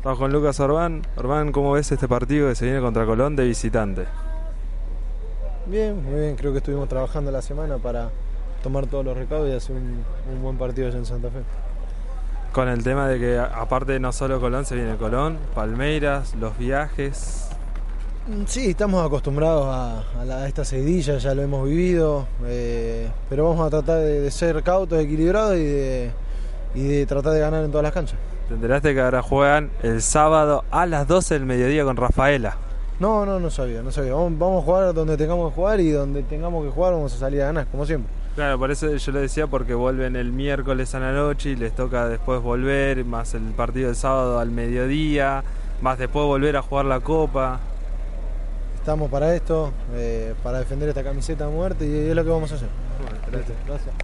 Estamos con Lucas Orbán. Orbán, ¿cómo ves este partido que se viene contra Colón de visitante? Bien, muy bien. Creo que estuvimos trabajando la semana para tomar todos los recaudos y hacer un, un buen partido allá en Santa Fe. Con el tema de que aparte de no solo Colón, se viene Colón, Palmeiras, los viajes. Mm, Sí, estamos acostumbrados a, a la- a esta seguidilla, ya lo hemos vivido, eh, pero vamos a tratar de, de ser cautos, equilibrados y de, y de tratar de ganar en todas las canchas. Te enteraste que ahora juegan el sábado a las 12 del mediodía con Rafaela. No, no, no sabía, no sabía. Vamos, vamos a jugar donde tengamos que jugar y donde tengamos que jugar vamos a salir a ganar, como siempre. Claro, por eso yo le decía porque vuelven el miércoles a la noche y les toca después volver, más el partido del sábado al mediodía, más después volver a jugar la copa. Estamos para esto, eh, para defender esta camiseta a muerte y es lo que vamos a hacer. Gracias.